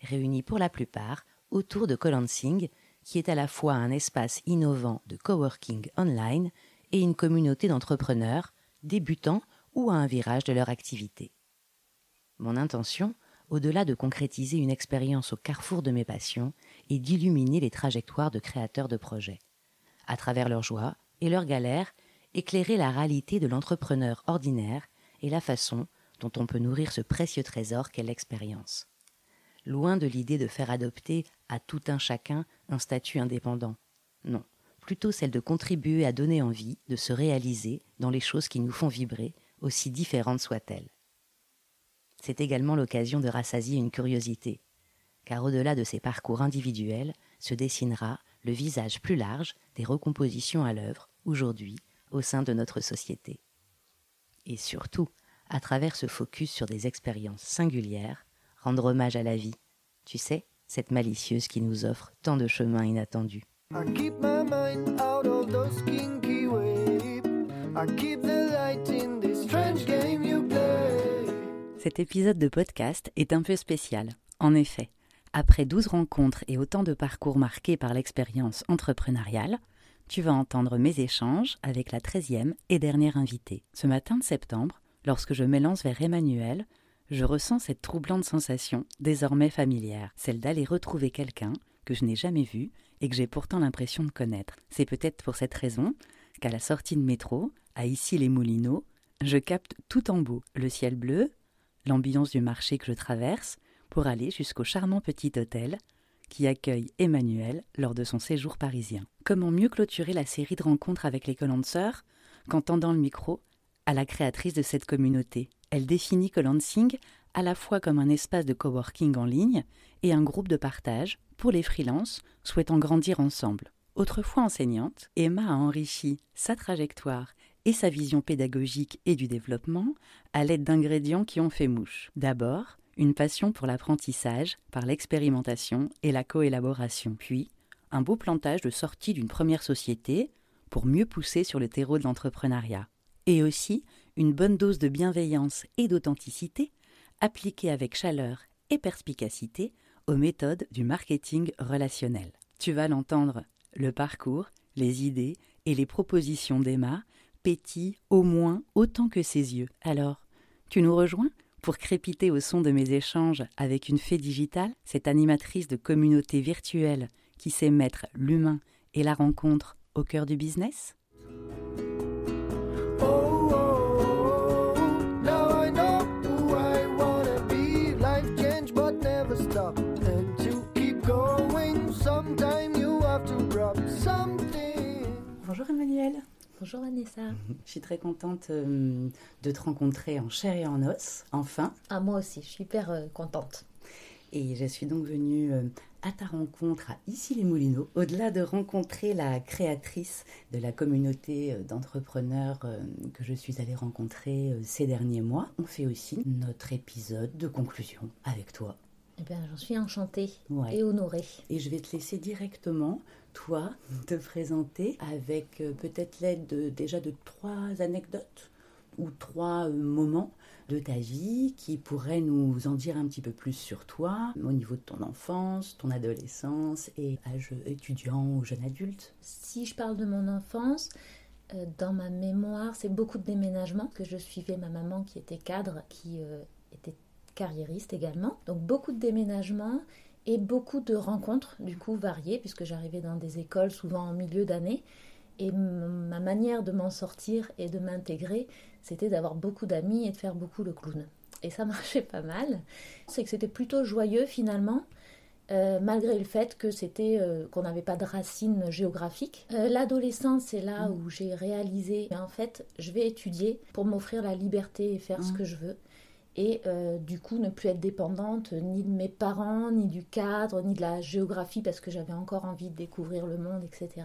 réunis pour la plupart autour de Colansing, qui est à la fois un espace innovant de coworking online et une communauté d'entrepreneurs, débutants ou à un virage de leur activité. Mon intention, au-delà de concrétiser une expérience au carrefour de mes passions, est d'illuminer les trajectoires de créateurs de projets. À travers leurs joies et leurs galères, éclairer la réalité de l'entrepreneur ordinaire et la façon dont on peut nourrir ce précieux trésor qu'est l'expérience. Loin de l'idée de faire adopter à tout un chacun un statut indépendant. Non, plutôt celle de contribuer à donner envie de se réaliser dans les choses qui nous font vibrer, aussi différentes soient-elles. C'est également l'occasion de rassasier une curiosité, car au-delà de ces parcours individuels se dessinera le visage plus large des recompositions à l'œuvre, aujourd'hui, au sein de notre société. Et surtout, à travers ce focus sur des expériences singulières, rendre hommage à la vie, tu sais, cette malicieuse qui nous offre tant de chemins inattendus. Cet épisode de podcast est un peu spécial. En effet, après 12 rencontres et autant de parcours marqués par l'expérience entrepreneuriale, tu vas entendre mes échanges avec la 13e et dernière invitée. Ce matin de septembre, lorsque je m'élance vers Emmanuel, je ressens cette troublante sensation, désormais familière, celle d'aller retrouver quelqu'un que je n'ai jamais vu et que j'ai pourtant l'impression de connaître. C'est peut-être pour cette raison qu'à la sortie de métro, à Issy-les-Moulineaux, je capte tout en beau le ciel bleu, l'ambiance du marché que je traverse, pour aller jusqu'au charmant petit hôtel qui accueille Emmanuel lors de son séjour parisien. Comment mieux clôturer la série de rencontres avec les sœurs qu'en tendant le micro à la créatrice de cette communauté? Elle définit Colansing à la fois comme un espace de coworking en ligne et un groupe de partage pour les freelances souhaitant grandir ensemble. Autrefois enseignante, Emma a enrichi sa trajectoire et sa vision pédagogique et du développement à l'aide d'ingrédients qui ont fait mouche. D'abord, une passion pour l'apprentissage par l'expérimentation et la coélaboration, puis un beau plantage de sortie d'une première société pour mieux pousser sur le terreau de l'entrepreneuriat et aussi une bonne dose de bienveillance et d'authenticité appliquée avec chaleur et perspicacité aux méthodes du marketing relationnel. Tu vas l'entendre, le parcours, les idées et les propositions d'Emma pétillent au moins autant que ses yeux. Alors, tu nous rejoins? Pour crépiter au son de mes échanges avec une fée digitale, cette animatrice de communauté virtuelle qui sait mettre l'humain et la rencontre au cœur du business? Bonjour Emmanuel. Bonjour Vanessa. Je suis très contente euh, de te rencontrer en chair et en os, enfin. Ah, moi aussi, je suis hyper euh, contente. Et je suis donc venue euh, à ta rencontre à Issy-les-Moulineaux. Au-delà de rencontrer la créatrice de la communauté d'entrepreneurs que je suis allée rencontrer ces derniers mois, on fait aussi notre épisode de conclusion avec toi. Eh bien, j'en suis enchantée et honorée. Et je vais te laisser directement toi te présenter avec euh, peut-être l'aide déjà de trois anecdotes ou trois euh, moments de ta vie qui pourraient nous en dire un petit peu plus sur toi au niveau de ton enfance, ton adolescence et âge étudiant ou jeune adulte. Si je parle de mon enfance, euh, dans ma mémoire, c'est beaucoup de déménagements que je suivais ma maman qui était cadre, qui était carriériste également. Donc beaucoup de déménagements et beaucoup de rencontres, du coup, variées, puisque j'arrivais dans des écoles souvent en milieu d'année. Et ma manière de m'en sortir et de m'intégrer, c'était d'avoir beaucoup d'amis et de faire beaucoup le clown. Et ça marchait pas mal. C'est que c'était plutôt joyeux finalement, euh, malgré le fait que c'était euh, qu'on n'avait pas de racines géographiques. Euh, l'adolescence, c'est là où j'ai réalisé, mais en fait, je vais étudier pour m'offrir la liberté et faire ce mmh. que je veux. Et euh, du coup ne plus être dépendante ni de mes parents, ni du cadre, ni de la géographie parce que j'avais encore envie de découvrir le monde, etc.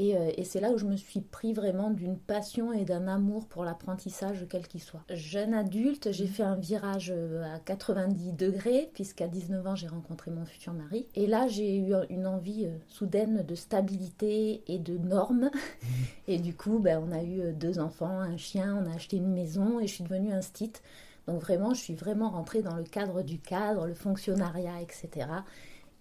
Euh, et, c'est là où je me suis pris vraiment d'une passion et d'un amour pour l'apprentissage, quel qu'il soit. Jeune adulte, j'ai fait un virage euh, à 90 degrés, puisqu'à 19 ans, j'ai rencontré mon futur mari. Et là, j'ai eu une envie euh, soudaine de stabilité et de normes. Et du coup, ben, on a eu deux enfants, un chien, on a acheté une maison et je suis devenue un stit. Donc vraiment, je suis vraiment rentrée dans le cadre du cadre, le fonctionnariat, etc.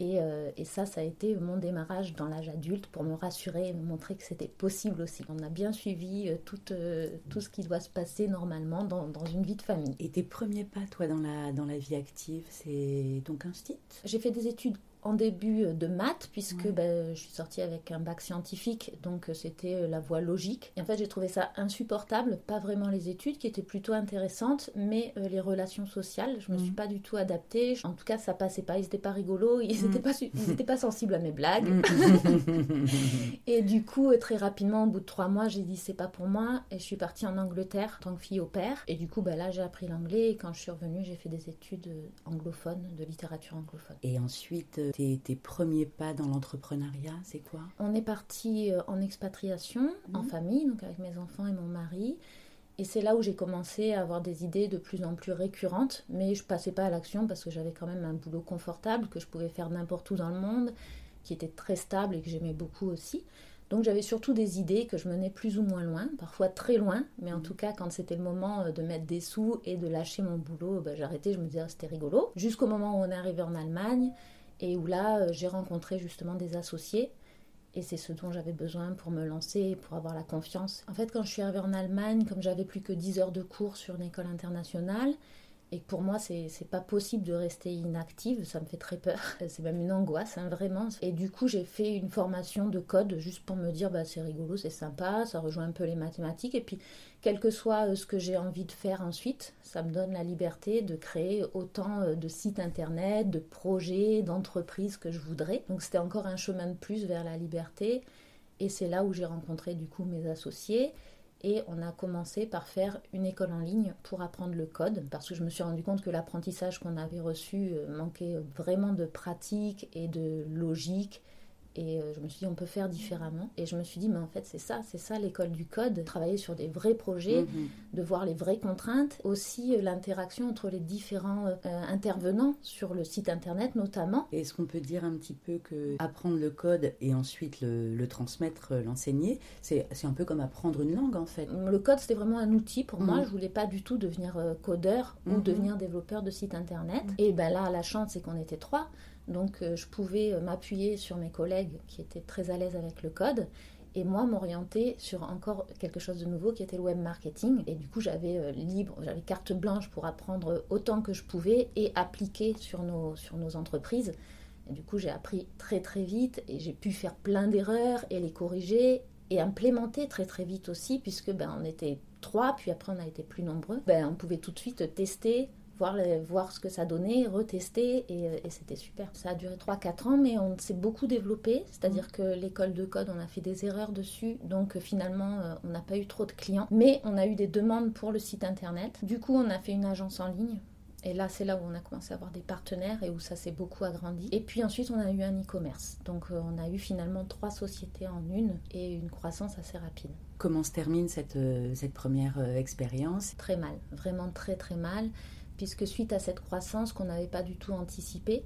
Euh, et, ça, ça a été mon démarrage dans l'âge adulte pour me rassurer et me montrer que c'était possible aussi. On a bien suivi euh, tout, euh, tout ce qui doit se passer normalement dans, dans, une vie de famille. Et tes premiers pas, toi, dans la, dans la vie active, c'est donc un site? J'ai fait des études en début de maths, puisque ben, je suis sortie avec un bac scientifique, donc euh, c'était euh, la voie logique. Et en fait, j'ai trouvé ça insupportable, pas vraiment les études qui étaient plutôt intéressantes, mais euh, les relations sociales. Je me suis mm. pas du tout adaptée. En tout cas, ça passait pas. Ils étaient pas rigolos, ils n'étaient mm. pas, ils pas sensibles à mes blagues. Mm. et du coup, très rapidement, au bout de trois mois, j'ai dit c'est pas pour moi, et je suis partie en Angleterre en tant que fille au père. Et du coup, ben, là, j'ai appris l'anglais, et quand je suis revenue, j'ai fait des études anglophones, de littérature anglophone. Et ensuite tes, premiers pas dans l'entrepreneuriat, c'est quoi? On est parti euh, en expatriation, en mhm. famille, donc avec mes enfants et mon mari. Et c'est là où j'ai commencé à avoir des idées de plus en plus récurrentes, mais je passais pas à l'action parce que j'avais quand même un boulot confortable que je pouvais faire n'importe où dans le monde, qui était très stable et que j'aimais beaucoup aussi. Donc j'avais surtout des idées que je menais plus ou moins loin, parfois très loin, mais en mhm. tout cas quand c'était le moment euh, de mettre des sous et de lâcher mon boulot, bah, j'arrêtais, je me disais ah, c'était rigolo. Jusqu'au moment où on est arrivé en Allemagne et où là, euh, j'ai rencontré justement des associés. Et c'est ce dont j'avais besoin pour me lancer, pour avoir la confiance. En fait, quand je suis arrivée en Allemagne, comme j'avais plus que 10 heures de cours sur une école internationale, et pour moi, c'est pas possible de rester inactive, ça me fait très peur. C'est même une angoisse, hein, vraiment. Et du coup, j'ai fait une formation de code juste pour me dire, bah, c'est rigolo, c'est sympa, ça rejoint un peu les mathématiques. Et puis, quel que soit euh, ce que j'ai envie de faire ensuite, ça me donne la liberté de créer autant euh, de sites internet, de projets, d'entreprises que je voudrais. Donc, c'était encore un chemin de plus vers la liberté. Et c'est là où j'ai rencontré du coup mes associés et on a commencé par faire une école en ligne pour apprendre le code parce que je me suis rendu compte que l'apprentissage qu'on avait reçu euh, manquait vraiment de pratique et de logique et euh, je me suis dit, on peut faire différemment. Et je me suis dit, mais en fait, c'est ça, c'est ça l'école du code. Travailler sur des vrais projets, mhm. de voir les vraies contraintes. Aussi, euh, l'interaction entre les différents euh, intervenants sur le site internet, notamment. Est-ce qu'on peut dire un petit peu que apprendre le code et ensuite le, transmettre, l'enseigner, c'est un peu comme apprendre une langue, en fait? Le code, c'était vraiment un outil pour moi. Mhm. Je voulais pas du tout devenir codeur ou mhm. devenir développeur de site internet. Et ben là, la chance, c'est qu'on était trois. Donc euh, je pouvais euh, m'appuyer sur mes collègues qui étaient très à l'aise avec le code et moi m'orienter sur encore quelque chose de nouveau qui était le web marketing. Et du coup, j'avais euh, libre, j'avais carte blanche pour apprendre autant que je pouvais et appliquer sur nos, sur nos entreprises. Et du coup, j'ai appris très très vite et j'ai pu faire plein d'erreurs et les corriger et implémenter très très vite aussi, puisque ben, on était trois, puis après on a été plus nombreux. Ben, on pouvait tout de suite tester, voir, voir ce que ça donnait, retester, et, et c'était super. Ça a duré 3-4 ans, mais on s'est beaucoup développé, c'est-à-dire mm. que l'école de code, on a fait des erreurs dessus, donc euh, finalement, euh, on n'a pas eu trop de clients, mais on a eu des demandes pour le site internet. Du coup, on a fait une agence en ligne. Et là, c'est là où on a commencé à avoir des partenaires et où ça s'est beaucoup agrandi. Et puis ensuite, on a eu un e-commerce. Donc, euh, on a eu finalement trois sociétés en une et une croissance assez rapide. Comment se termine cette, cette première expérience? Très mal, vraiment très très mal puisque suite à cette croissance qu'on n'avait pas du tout anticipée,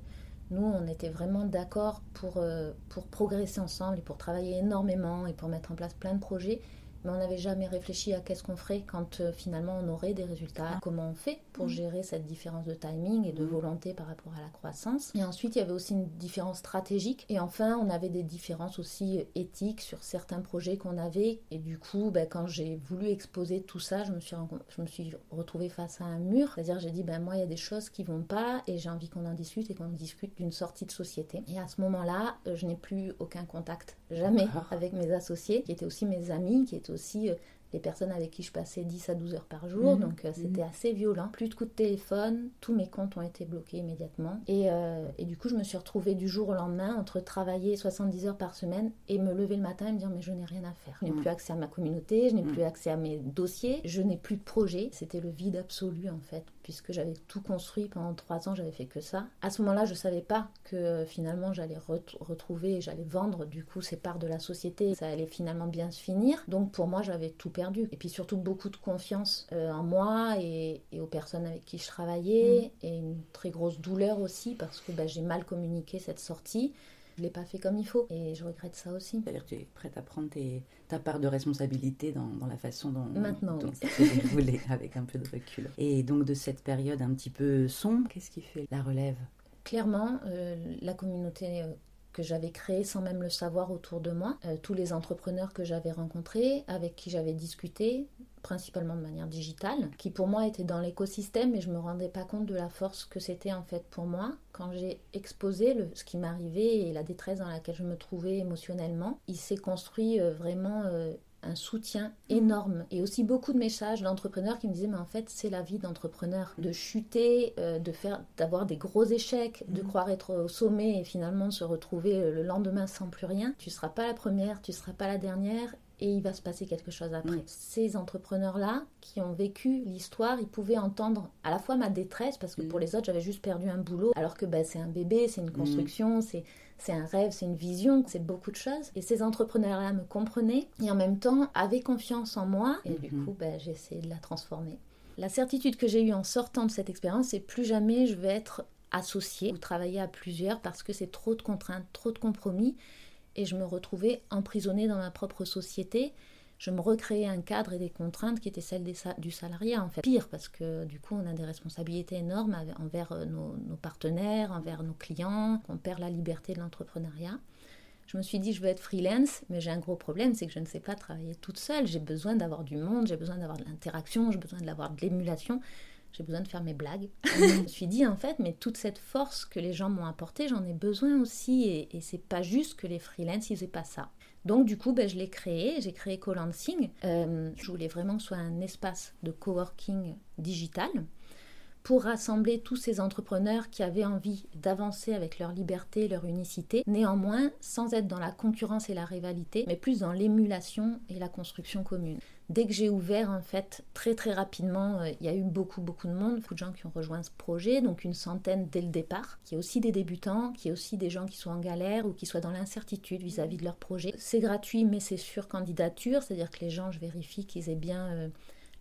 nous, on était vraiment d'accord pour, euh, pour progresser ensemble et pour travailler énormément et pour mettre en place plein de projets mais on n'avait jamais réfléchi à qu'est-ce qu'on ferait quand euh, finalement on aurait des résultats, comment on fait pour mm. gérer cette différence de timing et de mm. volonté par rapport à la croissance? Et ensuite, il y avait aussi une différence stratégique. Et enfin, on avait des différences aussi éthiques sur certains projets qu'on avait. Et du coup, ben, quand j'ai voulu exposer tout ça, je me suis, je me suis retrouvée face à un mur. C'est-à-dire, j'ai dit, ben, moi, il y a des choses qui vont pas et j'ai envie qu'on en discute et qu'on discute d'une sortie de société. Et à ce moment-là, euh, je n'ai plus aucun contact, jamais, avec mes associés, qui étaient aussi mes amis, qui étaient aussi euh, les personnes avec qui je passais 10 à 12 heures par jour, Mhm. donc euh, c'était Mhm. assez violent. Plus de coups de téléphone, tous mes comptes ont été bloqués immédiatement. Et, euh, et du coup, je me suis retrouvée du jour au lendemain entre travailler 70 heures par semaine et me lever le matin et me dire mais je n'ai rien à faire. Je n'ai plus accès à ma communauté, je n'ai plus accès à mes dossiers, je n'ai plus de projet. C'était le vide absolu en fait, puisque j'avais tout construit pendant trois ans, j'avais fait que ça. À ce moment-là, je savais pas que euh, finalement j'allais ret- retrouver, j'allais vendre du coup ces parts de la société, ça allait finalement bien se finir. Donc pour moi, j'avais tout perdu. Et puis surtout beaucoup de confiance euh, en moi et, et aux personnes avec qui je travaillais, et une très grosse douleur aussi parce que bah, j'ai mal communiqué cette sortie. Je l'ai pas fait comme il faut et je regrette ça aussi. C'est-à-dire que tu es prête à prendre tes- ta part de responsabilité dans, dans la façon dont, Maintenant, dont oui. déroulé avec un peu de recul. Et donc de cette période un petit peu sombre, qu'est-ce qui fait la relève? Clairement, euh, la communauté euh, que j'avais créée sans même le savoir autour de moi, euh, tous les entrepreneurs que j'avais rencontrés, avec qui j'avais discuté, principalement de manière digitale, qui pour moi étaient dans l'écosystème et je me rendais pas compte de la force que c'était en fait pour moi. Quand j'ai exposé le, ce qui m'arrivait et la détresse dans laquelle je me trouvais émotionnellement, il s'est construit euh, vraiment euh, un soutien énorme. Et aussi beaucoup de messages d'entrepreneurs qui me disaient mais en fait c'est la vie d'entrepreneur. De chuter euh, de faire d'avoir des gros échecs de Mhm. croire être au sommet et finalement de se retrouver le lendemain sans plus rien. Tu seras pas la première tu seras pas la dernière et il va se passer quelque chose après. Ces entrepreneurs-là qui ont vécu l'histoire, ils pouvaient entendre à la fois ma détresse, parce que Mhm. pour les autres, j'avais juste perdu un boulot, alors que bah, c'est un bébé, c'est une construction, c'est c'est un rêve, c'est une vision, c'est beaucoup de choses. Et ces entrepreneurs-là me comprenaient et en même temps avaient confiance en moi. Et du Mhm. coup, bah, j'ai essayé de la transformer. La certitude que j'ai eue en sortant de cette expérience, c'est plus jamais je vais être associée ou travailler à plusieurs parce que c'est trop de contraintes, trop de compromis. Et je me retrouvais emprisonnée dans ma propre société. Je me recréais un cadre et des contraintes qui étaient celles du salariat, en fait. Pire, parce que du coup, on a des responsabilités énormes envers euh, nos, nos partenaires, envers nos clients, on perd la liberté de l'entrepreneuriat. Je me suis dit, je veux être freelance, mais j'ai un gros problème, c'est que je ne sais pas travailler toute seule. J'ai besoin d'avoir du monde, j'ai besoin d'avoir de l'interaction, j'ai besoin d'avoir de l'émulation, j'ai besoin de faire mes blagues. je me suis dit, en fait, mais toute cette force que les gens m'ont apportée, j'en ai besoin aussi. Et, c'est pas juste que les freelance, ils faisaient pas ça. Donc, du coup, ben, je l'ai créé, j'ai créé Colancing. Euh, je voulais vraiment que ce soit un espace de coworking digital pour rassembler tous ces entrepreneurs qui avaient envie d'avancer avec leur liberté, leur unicité, néanmoins sans être dans la concurrence et la rivalité, mais plus dans l'émulation et la construction commune. Dès que j'ai ouvert, en fait, très très rapidement, euh, il y a eu beaucoup beaucoup de monde, beaucoup de gens qui ont rejoint ce projet, donc une centaine dès le départ, qui est aussi des débutants, qui est aussi des gens qui sont en galère ou qui soient dans l'incertitude vis-à-vis de leur projet. C'est gratuit, mais c'est sur candidature, c'est-à-dire que les gens, je vérifie qu'ils aient bien... euh,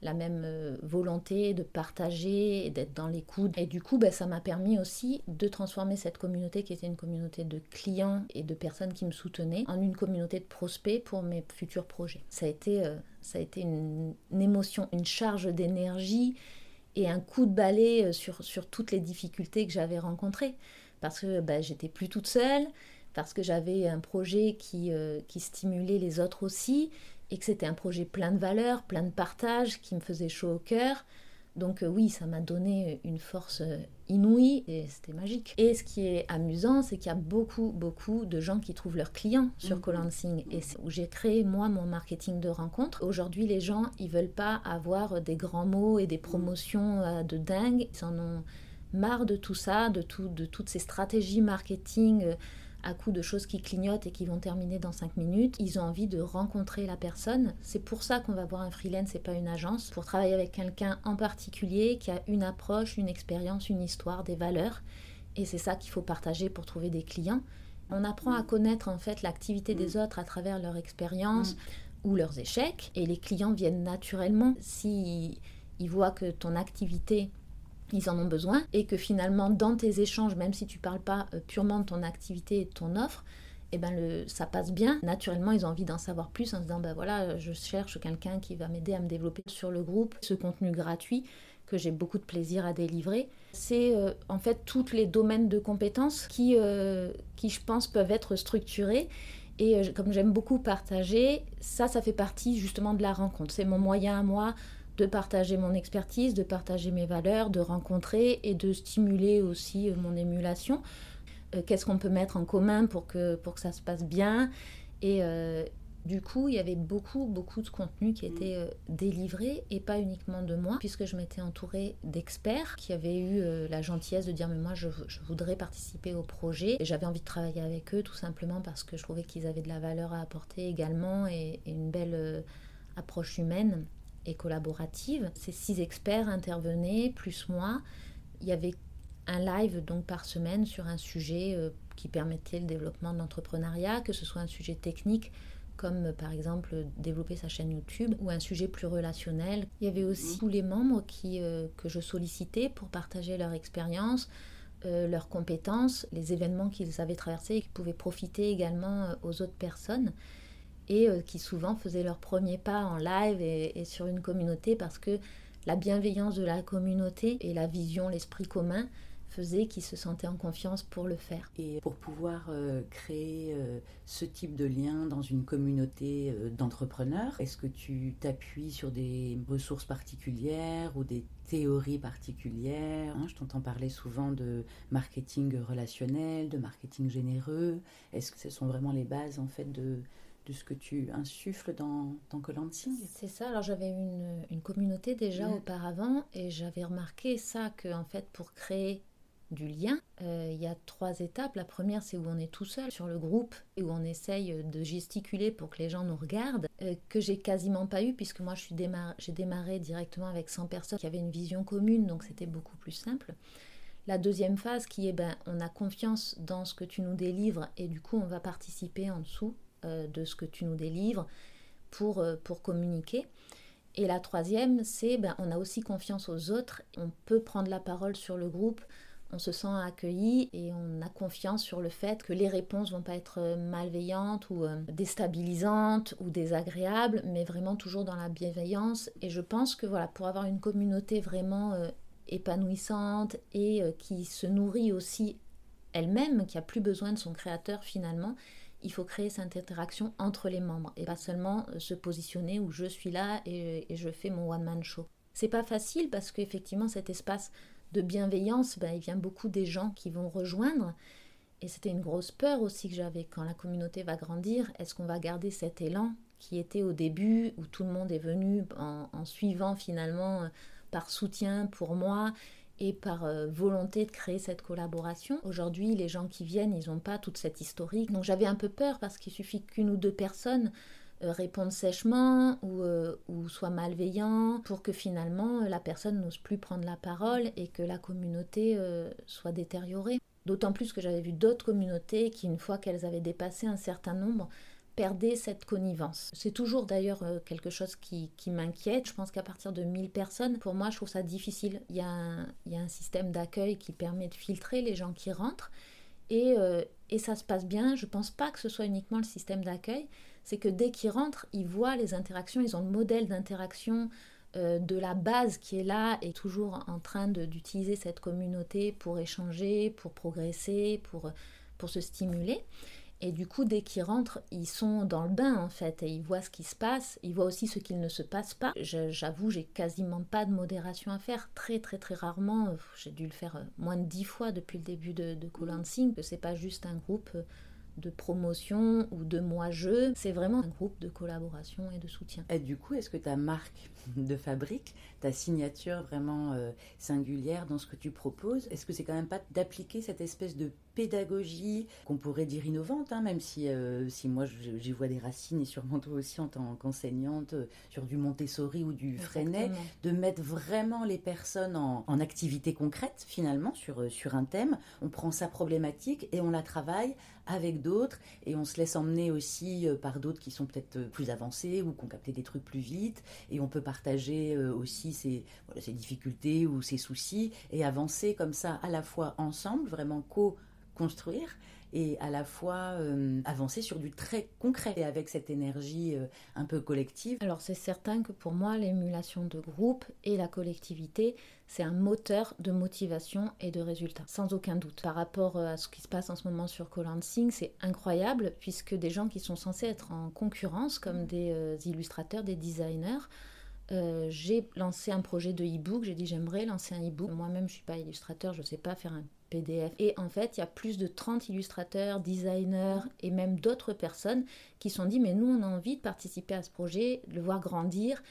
la même euh, volonté de partager et d'être dans l'écoute. Et du coup, ben, ça m'a permis aussi de transformer cette communauté qui était une communauté de clients et de personnes qui me soutenaient en une communauté de prospects pour mes futurs projets. Ça a été, euh, ça a été une, émotion, une charge d'énergie et un coup de balai euh, sur, sur toutes les difficultés que j'avais rencontrées. Parce que ben, j'étais plus toute seule, parce que j'avais un projet qui, qui stimulait les autres aussi, et que c'était un projet plein de valeurs, plein de partage, qui me faisait chaud au cœur. Donc euh, oui, ça m'a donné une force euh, inouïe et c'était magique. Et ce qui est amusant, c'est qu'il y a beaucoup, beaucoup de gens qui trouvent leurs clients sur Mhm. Colancing. Et c'est où j'ai créé, moi, mon marketing de rencontre. Aujourd'hui, les gens, ils veulent pas avoir des grands mots et des promotions euh, de dingue. Ils en ont marre de tout ça, de, tout, de toutes ces stratégies marketing euh, à coup de choses qui clignotent et qui vont terminer dans 5 minutes. Ils ont envie de rencontrer la personne. C'est pour ça qu'on va voir un freelance et pas une agence, pour travailler avec quelqu'un en particulier qui a une approche, une expérience, une histoire, des valeurs. Et c'est ça qu'il faut partager pour trouver des clients. On apprend à connaître en fait l'activité des autres à travers leur expérience ou leurs échecs. Et les clients viennent naturellement si ils voient que ton activité ils en ont besoin et que finalement dans tes échanges, même si tu parles pas euh, purement de ton activité et de ton offre, eh ben ça passe bien. Naturellement, ils ont envie d'en savoir plus en se disant ben voilà, je cherche quelqu'un qui va m'aider à me développer sur le groupe, ce contenu gratuit que j'ai beaucoup de plaisir à délivrer. C'est euh, en fait tous les domaines de compétences qui, euh, qui, je pense, peuvent être structurés. Et euh, comme j'aime beaucoup partager, ça, ça fait partie justement de la rencontre. C'est mon moyen à moi de partager mon expertise, de partager mes valeurs, de rencontrer et de stimuler aussi euh, mon émulation. Euh, Qu'est-ce qu'on peut mettre en commun pour que, pour que ça se passe bien? Et, euh, Du coup, il y avait beaucoup, beaucoup de contenu qui mm. était euh, délivré et pas uniquement de moi, puisque je m'étais entourée d'experts qui avaient eu la gentillesse de dire mais moi je, voudrais participer au projet et j'avais envie de travailler avec eux tout simplement parce que je trouvais qu'ils avaient de la valeur à apporter également et, une belle approche humaine et collaborative. Ces six experts intervenaient, plus moi. Il y avait un live donc par semaine sur un sujet qui permettait le développement de l'entrepreneuriat, que ce soit un sujet technique comme par exemple développer sa chaîne YouTube ou un sujet plus relationnel. Il y avait aussi tous les membres qui, euh, que je sollicitais pour partager leur expérience, euh, leurs compétences, les événements qu'ils avaient traversés et qui pouvaient profiter également euh, aux autres personnes et qui souvent faisaient leur premier pas en live et, sur une communauté parce que la bienveillance de la communauté et la vision, l'esprit commun faisait qu'ils se sentaient en confiance pour le faire. Et pour pouvoir euh, créer euh, ce type de lien dans une communauté euh, d'entrepreneurs, est-ce que tu t'appuies sur des ressources particulières ou des théories particulières hein? Je t'entends parler souvent de marketing relationnel, de marketing généreux. Est-ce que ce sont vraiment les bases en fait de, de ce que tu insuffles dans, dans Colansing C'est ça, alors j'avais une, une communauté déjà mmh. auparavant et j'avais remarqué ça que en fait pour créer du lien. Euh, il y a trois étapes. La première, c'est où on est tout seul sur le groupe et où on essaye de gesticuler pour que les gens nous regardent, euh, que j'ai quasiment pas eu puisque moi j'ai démarré, démarré directement avec 100 personnes qui avaient une vision commune, donc c'était beaucoup plus simple. La deuxième phase qui est, ben, on a confiance dans ce que tu nous délivres et du coup on va participer en dessous de ce que tu nous délivres pour, pour communiquer. Et la troisième, c'est ben, on a aussi confiance aux autres, on peut prendre la parole sur le groupe, on se sent accueilli et on a confiance sur le fait que les réponses vont pas être malveillantes ou euh, déstabilisantes ou désagréables, mais vraiment toujours dans la bienveillance. Et je pense que voilà, pour avoir une communauté vraiment euh, épanouissante et euh, qui se nourrit aussi elle-même, qui a plus besoin de son créateur finalement, il faut créer cette interaction entre les membres et pas seulement se positionner où je suis là et, je fais mon one man show. C'est pas facile parce qu'effectivement cet espace de bienveillance, ben, il vient beaucoup des gens qui vont rejoindre. Et c'était une grosse peur aussi que j'avais quand la communauté va grandir. Est-ce qu'on va garder cet élan qui était au début, où tout le monde est venu en, suivant finalement euh, par soutien pour moi et par euh, volonté de créer cette collaboration. Aujourd'hui, les gens qui viennent, ils n'ont pas toute cette historique. Donc j'avais un peu peur parce qu'il suffit qu'une ou deux personnes euh, répondre sèchement ou, euh, ou soit malveillant pour que finalement la personne n'ose plus prendre la parole et que la communauté soit détériorée. D'autant plus que j'avais vu d'autres communautés qui, une fois qu'elles avaient dépassé un certain nombre, perdaient cette connivence. C'est toujours d'ailleurs quelque chose qui, qui m'inquiète. Je pense qu'à partir de 1000 personnes, pour moi, je trouve ça difficile. Il y a un, système d'accueil qui permet de filtrer les gens qui rentrent et, et ça se passe bien. Je ne pense pas que ce soit uniquement le système d'accueil, c'est que dès qu'ils rentrent, ils voient les interactions, ils ont le modèle d'interaction euh, de la base qui est là et toujours en train d'utiliser cette communauté pour échanger, pour progresser, pour se stimuler. Et du coup, dès qu'ils rentrent, ils sont dans le bain en fait et ils voient ce qui se passe. Ils voient aussi ce qu'il ne se passe pas. J'avoue, j'ai quasiment pas de modération à faire. Très très très rarement. J'ai dû le faire euh, moins de dix fois depuis le début de, de Colansing. Que c'est pas juste un groupe euh, de promotion ou de moi-je. C'est vraiment un groupe de collaboration et de soutien. Et du coup, est-ce que ta marque de fabrique, ta signature vraiment euh, singulière dans ce que tu proposes, est-ce que c'est quand même pas d'appliquer cette espèce de pédagogie qu'on pourrait dire innovante, hein, même si, euh, si moi j'y vois des racines et sûrement toi aussi en tant qu'enseignante euh, sur du Montessori ou du Freinet, de mettre vraiment les personnes en, en, activité concrète finalement sur, sur un thème. On prend sa problématique et on la travaille avec d'autres et on se laisse emmener aussi par d'autres qui sont peut-être plus avancés ou qui ont capté des trucs plus vite et on peut partager euh, aussi ses, ses difficultés ou ses soucis et avancer comme ça à la fois ensemble, vraiment co-construire et à la fois euh, avancer sur du très concret et avec cette énergie euh, un peu collective. Alors c'est certain que pour moi l'émulation de groupe et la collectivité c'est un moteur de motivation et de résultats, sans aucun doute. Par rapport à ce qui se passe en ce moment sur Colansing, c'est incroyable puisque des gens qui sont censés être en concurrence comme des illustrateurs, des designers, euh, j'ai lancé un projet de e-book. J'ai dit j'aimerais lancer un e-book. Moi-même, je suis pas illustrateur, je ne sais pas faire un Et en fait, il y a plus de 30 illustrateurs, designers et même d'autres personnes qui sont dit mais nous, on a envie de participer à ce projet, de le voir grandir,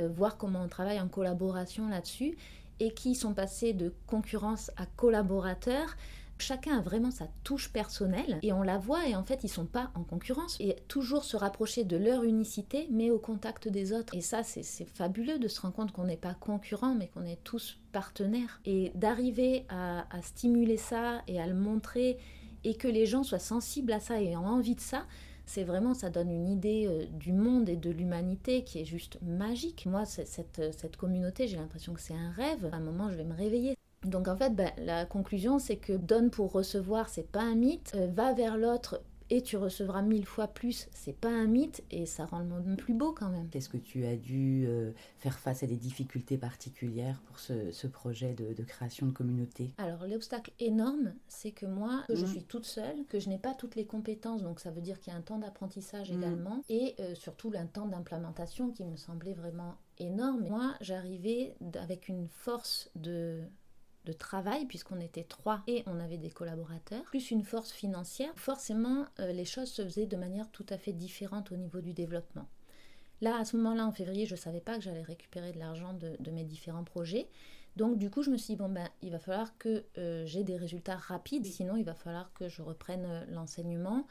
euh, voir comment on travaille en collaboration là-dessus. Et qui sont passés de concurrence à collaborateurs chacun a vraiment sa touche personnelle et on la voit et en fait ils sont pas en concurrence et toujours se rapprocher de leur unicité mais au contact des autres et ça c'est fabuleux de se rendre compte qu'on n'est pas concurrents mais qu'on est tous partenaires et d'arriver à, stimuler ça et à le montrer et que les gens soient sensibles à ça et ont envie de ça c'est vraiment, ça donne une idée euh, du monde et de l'humanité qui est juste magique. Moi, cette, cette communauté, j'ai l'impression que c'est un rêve. À un moment, je vais me réveiller. Donc en fait, ben, la conclusion, c'est que donne pour recevoir, c'est pas un mythe. Euh, va vers l'autre et tu recevras mille fois plus, c'est pas un mythe et ça rend le monde plus beau quand même. Est-ce que tu as dû euh, faire face à des difficultés particulières pour ce, projet de, création de communauté? Alors l'obstacle énorme, c'est que moi, je mmh. suis toute seule, que je n'ai pas toutes les compétences, donc ça veut dire qu'il y a un temps d'apprentissage mmh. également et euh, surtout un temps d'implémentation qui me semblait vraiment énorme. Moi, j'arrivais avec une force de de travail, puisqu'on était trois et on avait des collaborateurs, plus une force financière, forcément euh, les choses se faisaient de manière tout à fait différente au niveau du développement. Là, à ce moment-là, en février, je ne savais pas que j'allais récupérer de l'argent de, mes différents projets. Donc, du coup, je me suis dit, bon, ben, il va falloir que euh, j'ai des résultats rapides, sinon, il va falloir que je reprenne euh, l'enseignement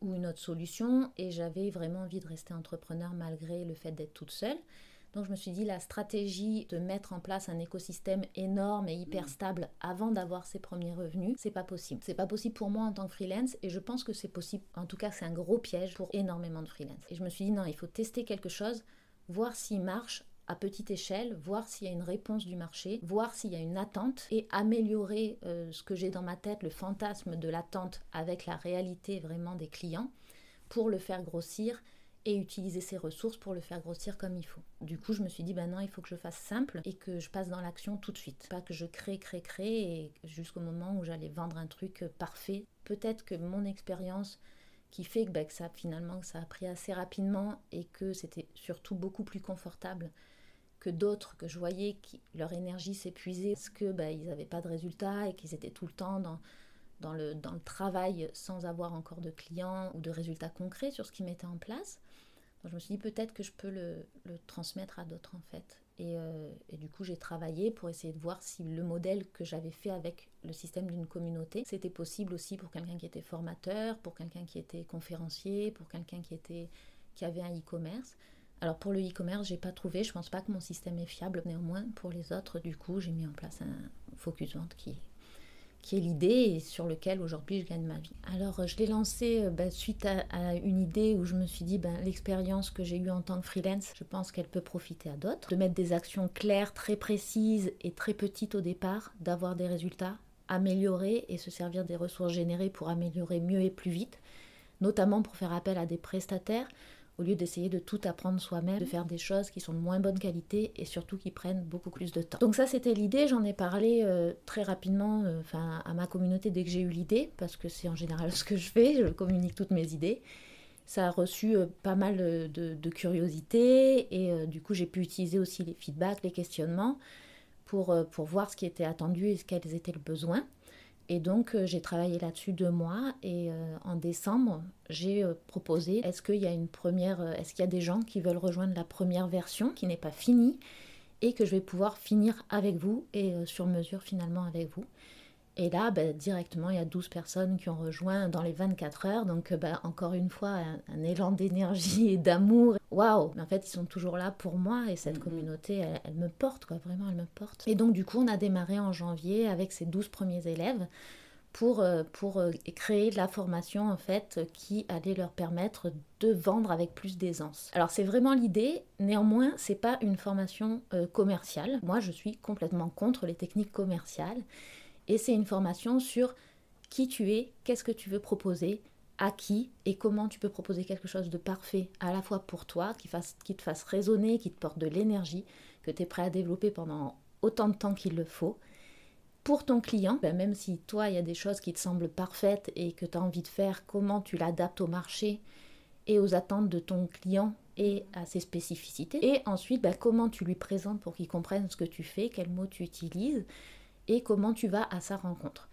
ou une autre solution. Et j'avais vraiment envie de rester entrepreneur malgré le fait d'être toute seule. Donc je me suis dit la stratégie de mettre en place un écosystème énorme et hyper mm. stable avant d'avoir ses premiers revenus, c'est pas possible. C'est pas possible pour moi en tant que freelance et je pense que c'est possible. En tout cas, c'est un gros piège pour énormément de freelance. Et je me suis dit non, il faut tester quelque chose, voir s'il marche à petite échelle, voir s'il y a une réponse du marché, voir s'il y a une attente et améliorer euh, ce que j'ai dans ma tête, le fantasme de l'attente avec la réalité vraiment des clients pour le faire grossir et utiliser ses ressources pour le faire grossir comme il faut. Du coup, je me suis dit, ben non, il faut que je fasse simple et que je passe dans l'action tout de suite. Pas que je crée, crée, crée et jusqu'au moment où j'allais vendre un truc parfait. Peut-être que mon expérience qui fait que, ben, ça finalement ça a pris assez rapidement et que c'était surtout beaucoup plus confortable que d'autres que je voyais qui leur énergie s'épuisait parce que ils n'avaient pas de résultats et qu'ils étaient tout le temps dans dans le, dans le travail sans avoir encore de clients ou de résultats concrets sur ce qu'ils mettaient en place. Je me suis dit peut-être que je peux le, transmettre à d'autres en fait. Et, euh, et, du coup, j'ai travaillé pour essayer de voir si le modèle que j'avais fait avec le système d'une communauté, c'était possible aussi pour quelqu'un qui était formateur, pour quelqu'un qui était conférencier, pour quelqu'un qui, qui avait un e-commerce. Alors pour le e-commerce, j'ai pas trouvé, je pense pas que mon système est fiable. Néanmoins, pour les autres, du coup, j'ai mis en place un focus vente qui, qui est l'idée et sur lequel aujourd'hui je gagne ma vie. Alors euh, je l'ai lancé euh, bah, suite à, une idée où je me suis dit ben, l'expérience que j'ai eue en tant que freelance, je pense qu'elle peut profiter à d'autres. De mettre des actions claires, très précises et très petites au départ, d'avoir des résultats, améliorer et se servir des ressources générées pour améliorer mieux et plus vite, notamment pour faire appel à des prestataires au lieu d'essayer de tout apprendre soi-même, de faire des choses qui sont de moins bonne qualité et surtout qui prennent beaucoup plus de temps. Donc ça c'était l'idée, j'en ai parlé euh, très rapidement euh, à ma communauté dès que j'ai eu l'idée, parce que c'est en général ce que je fais, je communique toutes mes idées. Ça a reçu euh, pas mal de, de curiosité et du coup j'ai pu utiliser aussi les feedbacks, les questionnements pour, pour voir ce qui était attendu et quels étaient les besoins. Et donc euh, j'ai travaillé là-dessus deux mois et euh, en décembre j'ai euh, proposé est-ce qu'il y a une première est-ce qu'il y a des gens qui veulent rejoindre la première version qui n'est pas finie et que je vais pouvoir finir avec vous et sur mesure finalement avec vous? Et là, bah, directement, il y a 12 personnes qui ont rejoint dans les 24 heures. Donc, bah, encore une fois, un, élan d'énergie et d'amour. Waouh Mais en fait, ils sont toujours là pour moi et cette mm-hmm. communauté, elle, me porte, quoi. Vraiment, elle me porte. Et donc, du coup, on a démarré en janvier avec ces 12 premiers élèves pour, euh, pour euh, créer la formation, en fait, qui allait leur permettre de vendre avec plus d'aisance. Alors, c'est vraiment l'idée. Néanmoins, c'est pas une formation euh, commerciale. Moi, je suis complètement contre les techniques commerciales. Et c'est une formation sur qui tu es, qu'est-ce que tu veux proposer, à qui et comment tu peux proposer quelque chose de parfait à la fois pour toi, qui, te fasse résonner, qui te porte de l'énergie, que tu es prêt à développer pendant autant de temps qu'il le faut. Pour ton client, ben même si toi, il y a des choses qui te semblent parfaites et que tu as envie de faire, comment tu l'adaptes au marché et aux attentes de ton client et à ses spécificités. Et ensuite, bah, comment tu lui présentes pour qu'il comprenne ce que tu fais, quels mots tu utilises et comment tu vas à sa rencontre.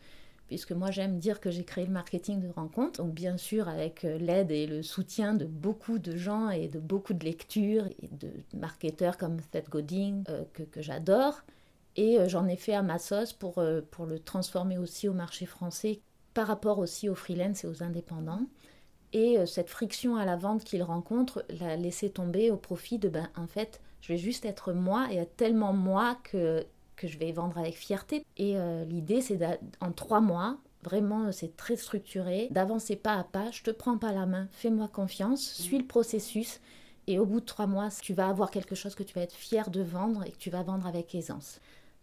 Puisque moi j'aime dire que j'ai créé le marketing de rencontre, donc bien sûr avec euh, l'aide et le soutien de beaucoup de gens et de beaucoup de lectures et de marketeurs comme Seth Godin euh, que, j'adore. Et euh, j'en ai fait à ma sauce pour, pour le transformer aussi au marché français par rapport aussi aux freelance et aux indépendants. Et cette friction à la vente qu'il rencontre l'a laissé tomber au profit de, ben, en fait, je vais juste être moi et être tellement moi que, que je vais vendre avec fierté. Et euh, l'idée, c'est en trois mois, vraiment, c'est très structuré, d'avancer pas à pas. Je te prends pas la main, fais-moi confiance, suis le processus. Et au bout de trois mois, tu vas avoir quelque chose que tu vas être fier de vendre et que tu vas vendre avec aisance.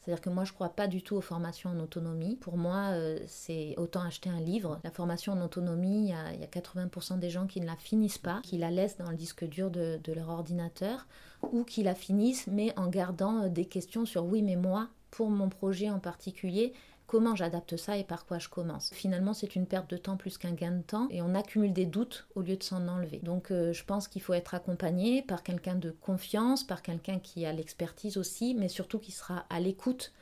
C'est-à-dire que moi, je ne crois pas du tout aux formations en autonomie. Pour moi, euh, c'est autant acheter un livre. La formation en autonomie, il y, a, 80% des gens qui ne la finissent pas, qui la laissent dans le disque dur de, leur ordinateur, ou qui la finissent, mais en gardant euh, des questions sur oui, mais moi, pour mon projet en particulier, comment j'adapte ça et par quoi je commence. Finalement, c'est une perte de temps plus qu'un gain de temps et on accumule des doutes au lieu de s'en enlever. Donc, euh, je pense qu'il faut être accompagné par quelqu'un de confiance, par quelqu'un qui a l'expertise aussi, mais surtout qui sera à l'écoute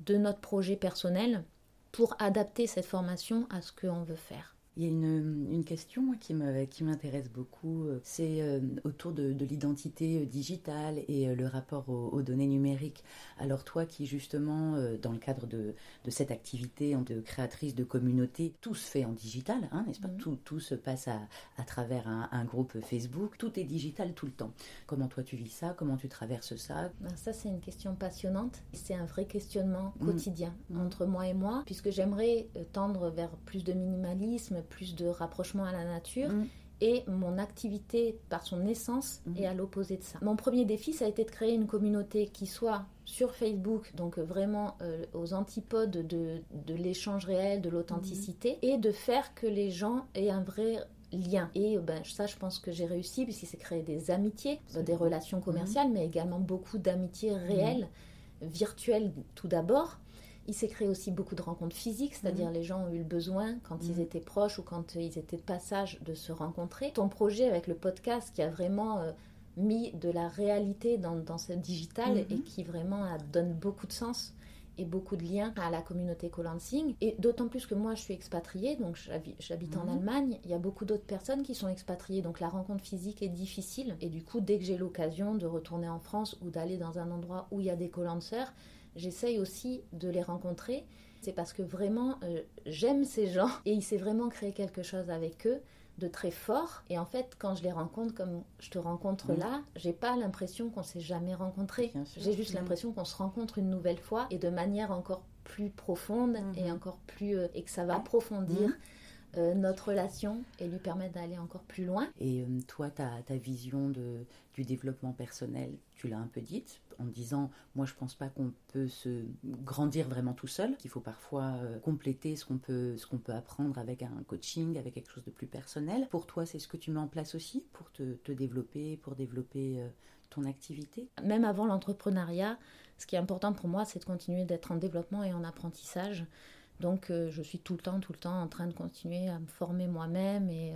de notre projet personnel pour adapter cette formation à ce qu'on veut faire. Il y a une, question qui m'intéresse beaucoup, euh, c'est euh, autour de, l'identité euh, digitale et le rapport aux, données numériques. Alors toi qui justement, dans le cadre de, cette activité de créatrice de communauté, tout se fait en digital, hein, n'est-ce pas? Mhm. tout, se passe à, travers un, groupe Facebook, tout est digital tout le temps. Comment toi tu vis ça? Comment tu traverses ça? Ben, Ça c'est une question passionnante. C'est un vrai questionnement mm. quotidien mm. entre moi et moi, puisque j'aimerais tendre vers plus de minimalisme, plus de rapprochement à la nature. Mm. Et mon activité, par son essence, mm. est à l'opposé de ça. Mon premier défi, ça a été de créer une communauté qui soit sur Facebook, donc vraiment euh, aux antipodes de, de l'échange réel, de l'authenticité, mm. et de faire que les gens aient un vrai lien. Et ben, ça, je pense que j'ai réussi, puisqu'il s'est créé des amitiés, des relations commerciales, mais également beaucoup d'amitiés réelles, virtuelles tout d'abord il s'est créé aussi beaucoup de rencontres physiques, c'est-à-dire mhm. les gens ont eu le besoin, quand ils mhm. étaient proches ou quand ils étaient de passage, de se rencontrer. Ton projet avec le podcast qui a vraiment euh, mis de la réalité dans, dans ce digital et mhm. qui vraiment donne beaucoup de sens et beaucoup de liens à la communauté co-lancing. Et d'autant plus que moi, je suis expatriée, donc j'habite en Allemagne. Il y a beaucoup d'autres personnes qui sont expatriées, donc la rencontre physique est difficile. Et du coup, dès que j'ai l'occasion de retourner en France ou d'aller dans un endroit où il y a des co-lancers, j'essaye aussi de les rencontrer. C'est parce que vraiment, euh, j'aime ces gens et il s'est vraiment créé quelque chose avec eux de très fort. Et en fait, quand je les rencontre comme je te rencontre là, j'ai pas l'impression qu'on s'est jamais rencontré. J'ai juste l'impression qu'on se rencontre une nouvelle fois et de manière encore plus profonde et mhm. encore plus euh, et que ça va approfondir. Euh, notre relation et lui permettre d'aller encore plus loin. Et toi, ta, ta vision de, du développement personnel, tu l'as un peu dite, en disant moi je pense pas qu'on peut se grandir vraiment tout seul, qu'il faut parfois euh, compléter ce qu'on peut ce qu'on peut apprendre avec un coaching, avec quelque chose de plus personnel. Pour toi, c'est ce que tu mets en place aussi pour te, te développer, pour développer euh, ton activité? Même avant l'entrepreneuriat, ce qui est important pour moi, c'est de continuer d'être en développement et en apprentissage. Donc euh, je suis tout le temps, tout le temps en train de continuer à me former moi-même et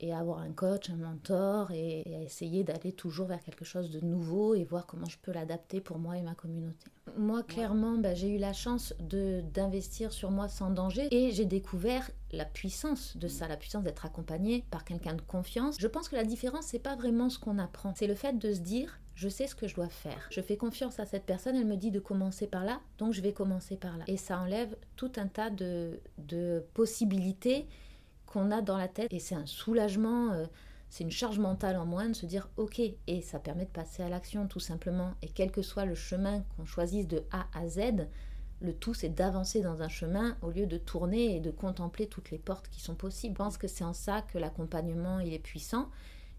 et avoir un coach, un mentor et, à essayer d'aller toujours vers quelque chose de nouveau et voir comment je peux l'adapter pour moi et ma communauté. Moi, clairement, bah, j'ai eu la chance d'investir sur moi sans danger et j'ai découvert la puissance de ça, la puissance d'être accompagné par quelqu'un de confiance. Je pense que la différence, c'est pas vraiment ce qu'on apprend, c'est le fait de se dire je sais ce que je dois faire. Je fais confiance à cette personne, elle me dit de commencer par là, donc je vais commencer par là. Et ça enlève tout un tas de, de possibilités qu'on a dans la tête et c'est un soulagement, euh, c'est une charge mentale en moins de se dire ok et ça permet de passer à l'action tout simplement et quel que soit le chemin qu'on choisisse de A à Z, le tout c'est d'avancer dans un chemin au lieu de tourner et de contempler toutes les portes qui sont possibles. Je pense que c'est en ça que l'accompagnement il est puissant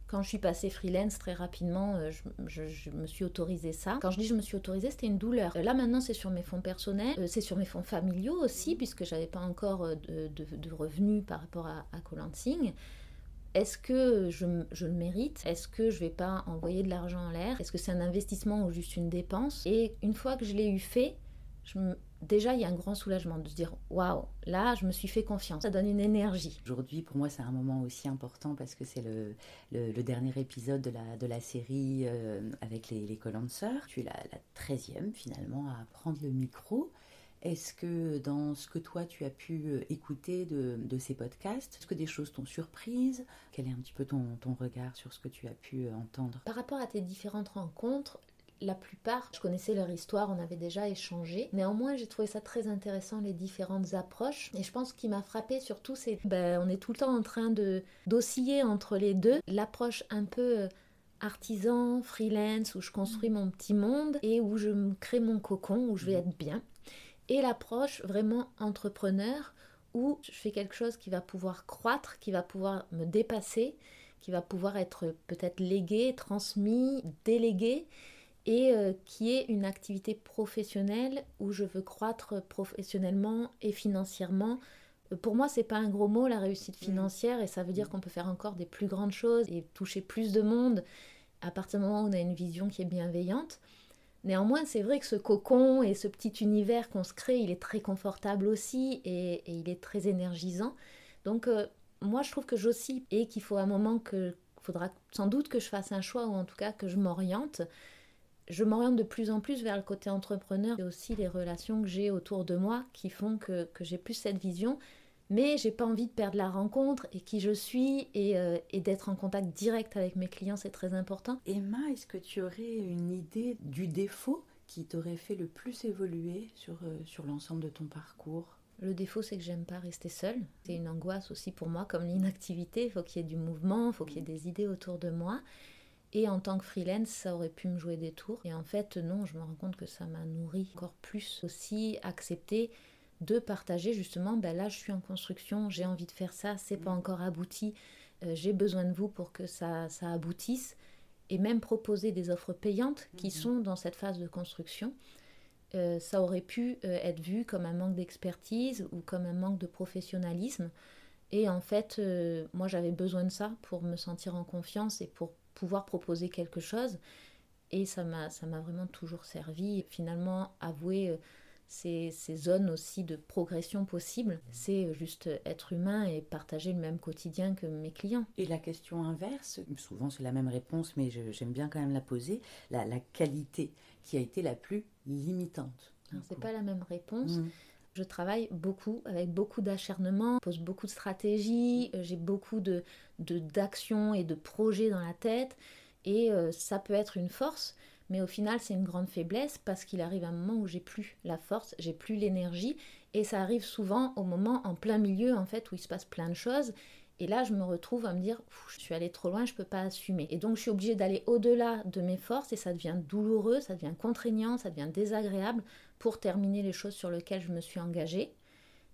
quand je suis passée freelance, très rapidement, euh, je, me suis autorisé ça. Quand je dis je me suis autorisée, c'était une douleur. Là maintenant, c'est sur mes fonds personnels, euh, c'est sur mes fonds familiaux aussi, puisque j'avais pas encore euh, de, revenus par rapport à, à Co-Lancing. Est-ce que je, le mérite? Est-ce que je vais pas envoyer de l'argent en l'air? Est-ce que c'est un investissement ou juste une dépense? Et une fois que je l'ai eu fait, je déjà il y a un grand soulagement de se dire waouh, là je me suis fait confiance, ça donne une énergie. Aujourd'hui pour moi c'est un moment aussi important parce que c'est le, le, dernier épisode de la, de la série euh, avec les, les sœurs. Tu es la, la 13e finalement à prendre le micro. Est-ce que dans ce que toi tu as pu euh, écouter de, de ces podcasts, est-ce que des choses t'ont surprise? Quel est un petit peu ton, ton regard sur ce que tu as pu euh, entendre? Par rapport à tes différentes rencontres, la plupart, je connaissais leur histoire, on avait déjà échangé. Néanmoins, j'ai trouvé ça très intéressant, les différentes approches. Et je pense qu'il m'a frappé surtout, c'est ben, on est tout le temps en train de d'osciller entre les deux. L'approche un peu euh, artisan, freelance, où je construis mon petit monde et où je crée mon cocon, où je vais être bien. Et l'approche vraiment entrepreneur, où je fais quelque chose qui va pouvoir croître, qui va pouvoir me dépasser, qui va pouvoir être peut-être légué, transmis, délégué et euh, qui est une activité professionnelle où je veux croître professionnellement et financièrement. Euh, pour moi, c'est pas un gros mot la réussite mm. financière et ça veut dire mm. qu'on peut faire encore des plus grandes choses et toucher plus de monde à partir du moment où on a une vision qui est bienveillante. Néanmoins, c'est vrai que ce cocon et ce petit univers qu'on se crée, il est très confortable aussi et, il est très énergisant. Donc, euh, moi, je trouve que j'oscille et qu'il faut un moment que faudra sans doute que je fasse un choix ou en tout cas que je m'oriente je m'oriente de plus en plus vers le côté entrepreneur et aussi les relations que j'ai autour de moi qui font que, j'ai plus cette vision. Mais j'ai pas envie de perdre la rencontre et qui je suis et, euh, d'être en contact direct avec mes clients, c'est très important. Emma, est-ce que tu aurais une idée du défaut qui t'aurait fait le plus évoluer sur, euh, sur l'ensemble de ton parcours? Le défaut, c'est que j'aime pas rester seule. C'est une angoisse aussi pour moi, comme l'inactivité. Il faut qu'il y ait du mouvement, il faut qu'il y ait des idées autour de moi. Et en tant que freelance, ça aurait pu me jouer des tours. Et en fait, non, je me rends compte que ça m'a nourri encore plus aussi, accepter de partager justement, ben là je suis en construction, j'ai envie de faire ça, c'est pas encore abouti, euh, j'ai besoin de vous pour que ça, ça aboutisse. Et même proposer des offres payantes qui mhm. sont dans cette phase de construction. Euh, ça aurait pu euh, être vu comme un manque d'expertise ou comme un manque de professionnalisme. Et en fait, moi j'avais besoin de ça pour me sentir en confiance et pour pouvoir proposer quelque chose. Et ça m'a, ça m'a vraiment toujours servi. Finalement, avouer euh, ces, ces, zones aussi de progression possible, c'est juste être humain et partager le même quotidien que mes clients. Et la question inverse, souvent c'est la même réponse, mais j'aime bien quand même la poser, la, la, qualité qui a été la plus limitante. C'est pas la même réponse. Mmh. Je travaille beaucoup, avec beaucoup d'acharnement, pose beaucoup de stratégies, euh, j'ai beaucoup de, d'actions et de projets dans la tête. Et euh, ça peut être une force, mais au final, c'est une grande faiblesse parce qu'il arrive un moment où j'ai plus la force, j'ai plus l'énergie. Et ça arrive souvent au moment en plein milieu, en fait, où il se passe plein de choses. Et là, je me retrouve à me dire, je suis allée trop loin, je ne peux pas assumer. Et donc, je suis obligée d'aller au-delà de mes forces et ça devient douloureux, ça devient contraignant, ça devient désagréable pour terminer les choses sur lesquelles je me suis engagée.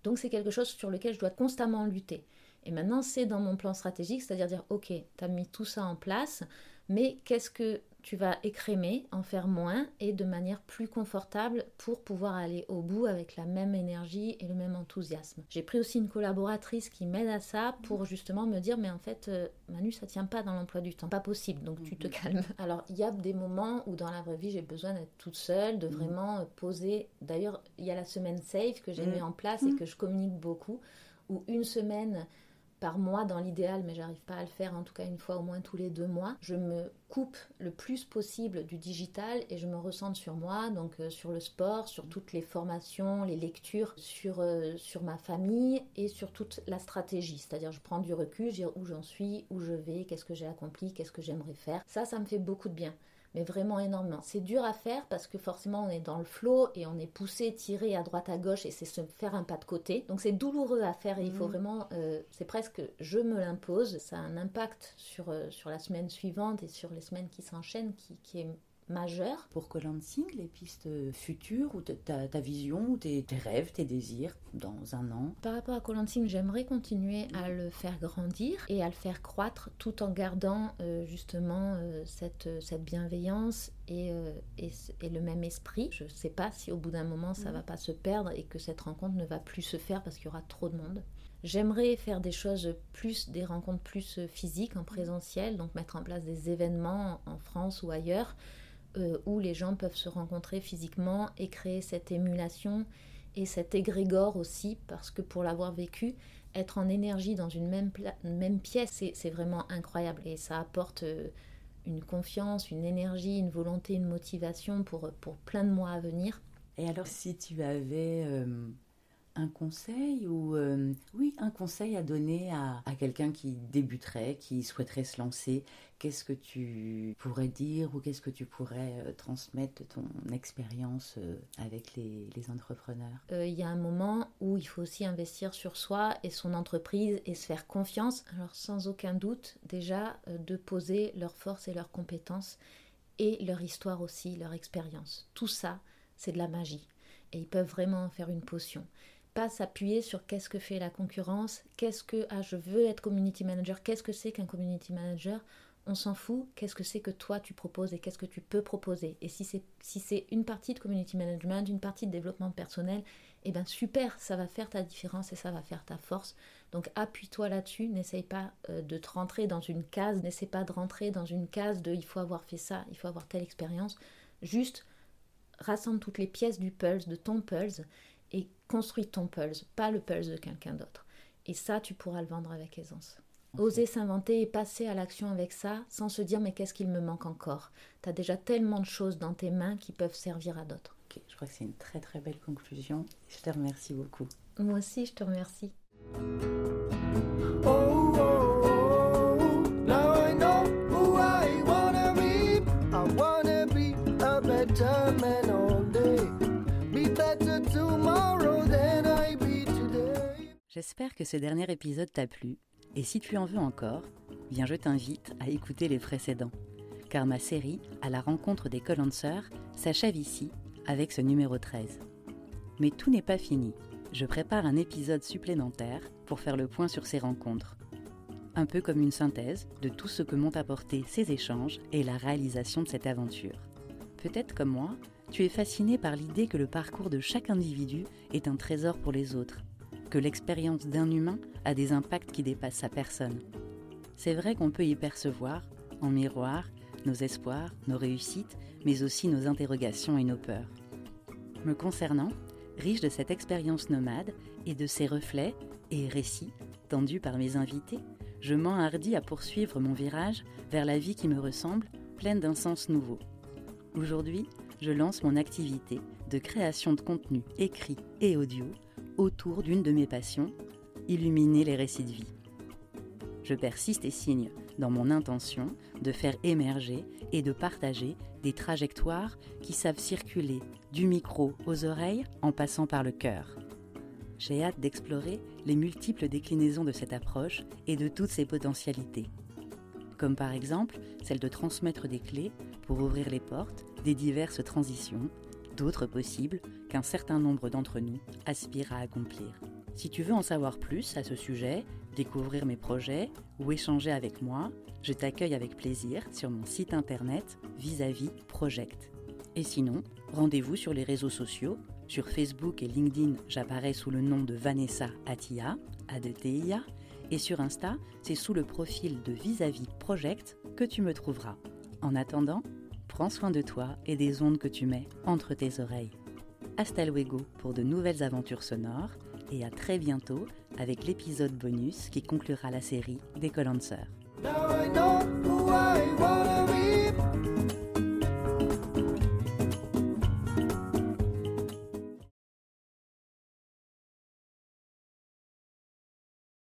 Donc, c'est quelque chose sur lequel je dois constamment lutter. Et maintenant, c'est dans mon plan stratégique, c'est-à-dire dire, ok, tu as mis tout ça en place, mais qu'est-ce que tu vas écrémer, en faire moins et de manière plus confortable pour pouvoir aller au bout avec la même énergie et le même enthousiasme. J'ai pris aussi une collaboratrice qui m'aide à ça pour justement me dire mais en fait euh, Manu ça tient pas dans l'emploi du temps, pas possible donc tu te mhm. calmes. Alors il y a des moments où dans la vraie vie j'ai besoin d'être toute seule, de mhm. vraiment euh, poser. D'ailleurs il y a la semaine safe que j'ai mhm. mis en place et que je communique beaucoup où une semaine par mois dans l'idéal, mais j'arrive pas à le faire en tout cas une fois au moins tous les deux mois. Je me coupe le plus possible du digital et je me ressente sur moi, donc euh, sur le sport, sur toutes les formations, les lectures, sur, euh, sur ma famille et sur toute la stratégie. C'est-à-dire je prends du recul, je dis où j'en suis, où je vais, qu'est-ce que j'ai accompli, qu'est-ce que j'aimerais faire. Ça, ça me fait beaucoup de bien mais vraiment énormément. C'est dur à faire parce que forcément on est dans le flot et on est poussé, tiré à droite à gauche et c'est se faire un pas de côté. Donc c'est douloureux à faire et il faut mm. vraiment, euh, c'est presque je me l'impose. Ça a un impact sur, euh, sur la semaine suivante et sur les semaines qui s'enchaînent qui, qui est majeur. Pour Colansing, les pistes futures, ou ta, ta vision, ou tes, rêves, tes désirs dans un an Par rapport à Colansing, j'aimerais continuer à le faire grandir et à le faire croître tout en gardant euh, justement euh, cette, cette bienveillance et, euh, et, et, le même esprit. Je ne sais pas si au bout d'un moment ça ne mm. va pas se perdre et que cette rencontre ne va plus se faire parce qu'il y aura trop de monde. J'aimerais faire des choses plus, des rencontres plus physiques en présentiel, donc mettre en place des événements en France ou ailleurs euh, où les gens peuvent se rencontrer physiquement et créer cette émulation et cet égrégore aussi, parce que pour l'avoir vécu, être en énergie dans une même, même pièce, c'est vraiment incroyable et ça apporte euh, une confiance, une énergie, une volonté, une motivation pour, pour plein de mois à venir. Et alors si tu avais euh, un conseil ou euh, oui un conseil à donner à, quelqu'un qui débuterait, qui souhaiterait se lancer, qu'est-ce que tu pourrais dire ou qu'est-ce que tu pourrais euh, transmettre de ton expérience euh, avec les, entrepreneurs? Il y a un moment où il faut aussi investir sur soi et son entreprise et se faire confiance. Alors sans aucun doute déjà de poser leurs forces et leurs compétences et leur histoire aussi, leur expérience. Tout ça, c'est de la magie et ils peuvent vraiment faire une potion pas s'appuyer sur qu'est-ce que fait la concurrence, qu'est-ce que ah je veux être community manager, qu'est-ce que c'est qu'un community manager, on s'en fout, qu'est-ce que c'est que toi tu proposes et qu'est-ce que tu peux proposer. Et si c'est si une partie de community management, une partie de développement personnel, eh bien super, ça va faire ta différence et ça va faire ta force. Donc appuie-toi là-dessus, n'essaye pas euh, de te rentrer dans une case, n'essaye pas de rentrer dans une case de il faut avoir fait ça, il faut avoir telle expérience. Juste rassemble toutes les pièces du pulse, de ton pulse, et construis ton pulse, pas le pulse de quelqu'un d'autre. Et ça, tu pourras le vendre avec aisance. Oser s'inventer et passer à l'action avec ça sans se dire mais qu'est-ce qu'il me manque encore? Tu as déjà tellement de choses dans tes mains qui peuvent servir à d'autres. je crois que c'est une très très belle conclusion. Je te remercie beaucoup. Moi aussi, je te remercie. J'espère que ce dernier épisode t'a plu, et si tu en veux encore, bien je t'invite à écouter les précédents, car ma série à la rencontre des Colancers s'achève ici avec ce numéro 13. Mais tout n'est pas fini, je prépare un épisode supplémentaire pour faire le point sur ces rencontres. Un peu comme une synthèse de tout ce que m'ont apporté ces échanges et la réalisation de cette aventure. Peut-être comme moi, tu es fasciné par l'idée que le parcours de chaque individu est un trésor pour les autres que l'expérience d'un humain a des impacts qui dépassent sa personne. C'est vrai qu'on peut y percevoir, en miroir, nos espoirs, nos réussites, mais aussi nos interrogations et nos peurs. Me concernant, riche de cette expérience nomade et de ses reflets et récits tendus par mes invités, je m'enhardis à poursuivre mon virage vers la vie qui me ressemble, pleine d'un sens nouveau. Aujourd'hui, je lance mon activité de création de contenu écrit et audio autour d'une de mes passions, illuminer les récits de vie. Je persiste et signe dans mon intention de faire émerger et de partager des trajectoires qui savent circuler du micro aux oreilles en passant par le cœur. J'ai hâte d'explorer les multiples déclinaisons de cette approche et de toutes ses potentialités. Comme par exemple celle de transmettre des clés pour ouvrir les portes des diverses transitions d'autres possibles qu'un certain nombre d'entre nous aspirent à accomplir. Si tu veux en savoir plus à ce sujet, découvrir mes projets ou échanger avec moi, je t'accueille avec plaisir sur mon site internet vis-à-vis Project. Et sinon, rendez-vous sur les réseaux sociaux. Sur Facebook et LinkedIn, j'apparais sous le nom de Vanessa Atia, a de et sur Insta, c'est sous le profil de vis-à-vis Project que tu me trouveras. En attendant, Prends soin de toi et des ondes que tu mets entre tes oreilles. Hasta luego pour de nouvelles aventures sonores et à très bientôt avec l'épisode bonus qui conclura la série des Sœurs.